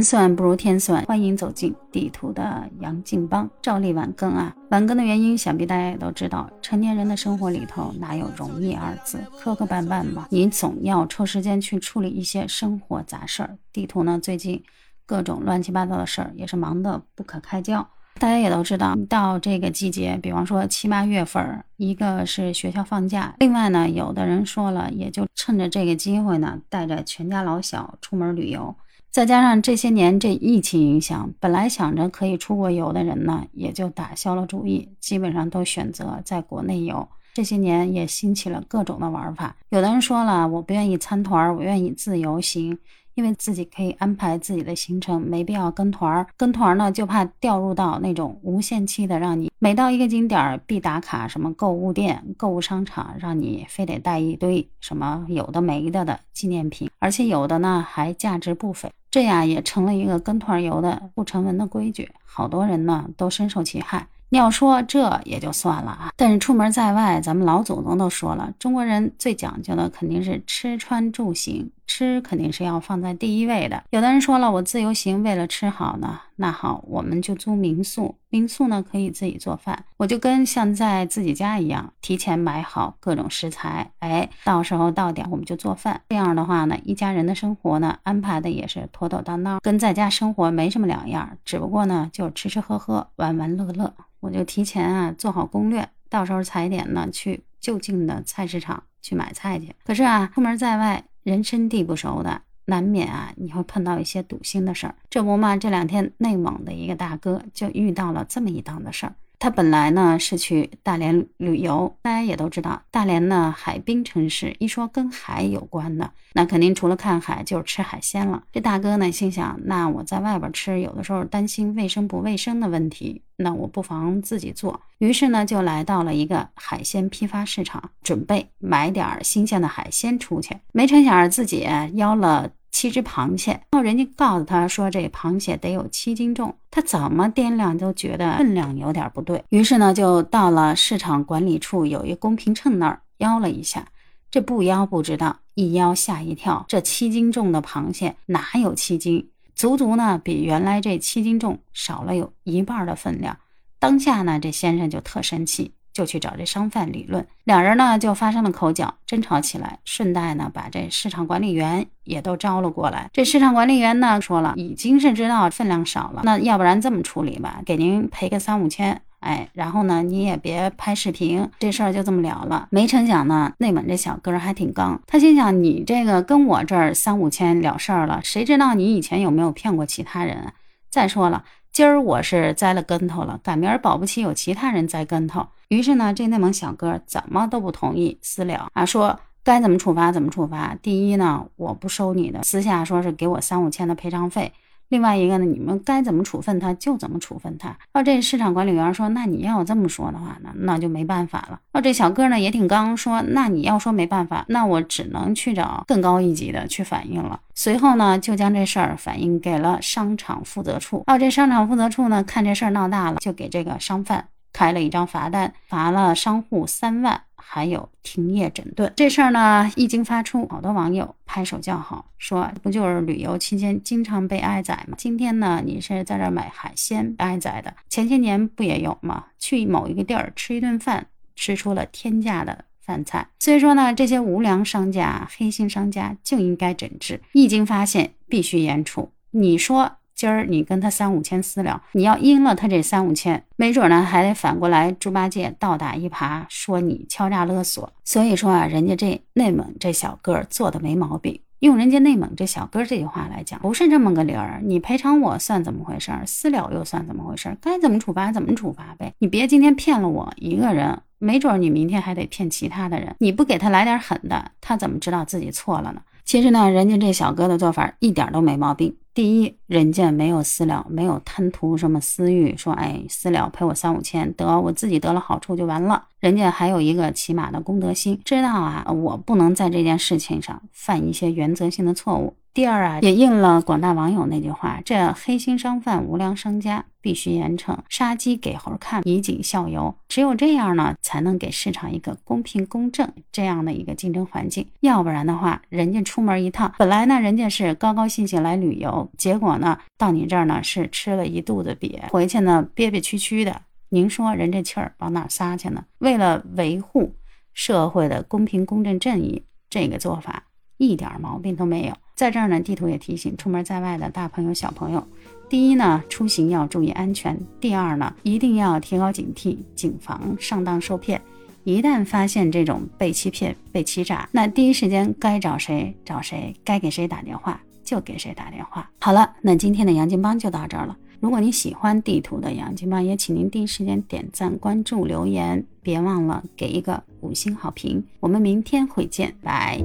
人算不如天算，欢迎走进地图的杨静邦。照例晚更啊，晚更的原因想必大家也都知道，成年人的生活里头哪有容易二字，磕磕绊绊吧，你总要抽时间去处理一些生活杂事儿。地图呢，最近各种乱七八糟的事儿也是忙得不可开交。大家也都知道，到这个季节，比方说七八月份，一个是学校放假，另外呢，有的人说了，也就趁着这个机会呢，带着全家老小出门旅游。再加上这些年这疫情影响，本来想着可以出国游的人呢，也就打消了主意，基本上都选择在国内游。这些年也兴起了各种的玩法，有的人说了，我不愿意参团，我愿意自由行。因为自己可以安排自己的行程，没必要跟团。跟团呢，就怕掉入到那种无限期的，让你每到一个景点必打卡，什么购物店、购物商场，让你非得带一堆什么有的没的的纪念品，而且有的呢还价值不菲。这样也成了一个跟团游的不成文的规矩，好多人呢都深受其害。你要说这也就算了啊，但是出门在外，咱们老祖宗都说了，中国人最讲究的肯定是吃穿住行，吃肯定是要放在第一位的。有的人说了，我自由行为了吃好呢，那好，我们就租民宿，民宿呢可以自己做饭，我就跟像在自己家一样，提前买好各种食材，哎，到时候到点我们就做饭。这样的话呢，一家人的生活呢安排的也是妥妥当当，跟在家生活没什么两样，只不过呢就吃吃喝喝，玩玩乐乐。我就提前啊做好攻略，到时候踩点呢去就近的菜市场去买菜去。可是啊，出门在外，人生地不熟的，难免啊你会碰到一些堵心的事儿。这不嘛，这两天内蒙的一个大哥就遇到了这么一档子事儿。他本来呢是去大连旅游，大家也都知道，大连呢海滨城市，一说跟海有关的，那肯定除了看海就是吃海鲜了。这大哥呢心想，那我在外边吃，有的时候担心卫生不卫生的问题，那我不妨自己做。于是呢就来到了一个海鲜批发市场，准备买点新鲜的海鲜出去。没成想自己邀了。七只螃蟹，然后人家告诉他说这螃蟹得有七斤重，他怎么掂量都觉得分量有点不对，于是呢就到了市场管理处有一公平秤那儿腰了一下，这不腰不知道，一腰吓一跳，这七斤重的螃蟹哪有七斤，足足呢比原来这七斤重少了有一半的分量，当下呢这先生就特生气。就去找这商贩理论，两人呢就发生了口角，争吵起来。顺带呢把这市场管理员也都招了过来。这市场管理员呢说了，已经是知道分量少了，那要不然这么处理吧，给您赔个三五千，哎，然后呢你也别拍视频，这事儿就这么了了。没成想呢，内蒙这小哥还挺刚，他心想你这个跟我这儿三五千了事儿了，谁知道你以前有没有骗过其他人？再说了。今儿我是栽了跟头了，赶明儿保不齐有其他人栽跟头。于是呢，这内蒙小哥怎么都不同意私了啊，说该怎么处罚怎么处罚。第一呢，我不收你的，私下说是给我三五千的赔偿费。另外一个呢，你们该怎么处分他就怎么处分他。哦，这市场管理员说，那你要这么说的话呢，那就没办法了。哦，这小哥呢也挺刚，说那你要说没办法，那我只能去找更高一级的去反映了。随后呢，就将这事儿反映给了商场负责处。哦，这商场负责处呢，看这事儿闹大了，就给这个商贩。开了一张罚单，罚了商户三万，还有停业整顿。这事儿呢，一经发出，好多网友拍手叫好，说不就是旅游期间经常被挨宰吗？今天呢，你是在这买海鲜挨宰的，前些年不也有吗？去某一个地儿吃一顿饭，吃出了天价的饭菜。所以说呢，这些无良商家、黑心商家就应该整治，一经发现必须严处。你说？今儿你跟他三五千私了，你要应了他这三五千，没准呢还得反过来猪八戒倒打一耙，说你敲诈勒索。所以说啊，人家这内蒙这小哥做的没毛病。用人家内蒙这小哥这句话来讲，不是这么个理儿。你赔偿我算怎么回事儿？私了又算怎么回事儿？该怎么处罚怎么处罚呗。你别今天骗了我一个人，没准你明天还得骗其他的人。你不给他来点狠的，他怎么知道自己错了呢？其实呢，人家这小哥的做法一点都没毛病。第一，人家没有私了，没有贪图什么私欲，说哎私了赔我三五千，得我自己得了好处就完了。人家还有一个起码的公德心，知道啊，我不能在这件事情上犯一些原则性的错误。第二啊，也应了广大网友那句话：这黑心商贩、无良商家必须严惩，杀鸡给猴看，以儆效尤。只有这样呢，才能给市场一个公平公正这样的一个竞争环境。要不然的话，人家出门一趟，本来呢，人家是高高兴兴来旅游，结果呢，到你这儿呢是吃了一肚子瘪，回去呢憋憋屈屈的。您说人这气儿往哪撒去呢？为了维护社会的公平公正正义，这个做法一点毛病都没有。在这儿呢，地图也提醒出门在外的大朋友小朋友：第一呢，出行要注意安全；第二呢，一定要提高警惕，谨防上当受骗。一旦发现这种被欺骗、被欺诈，那第一时间该找谁找谁，该给谁打电话就给谁打电话。好了，那今天的杨金帮就到这儿了。如果你喜欢地图的杨金帮，也请您第一时间点赞、关注、留言，别忘了给一个五星好评。我们明天会见，拜。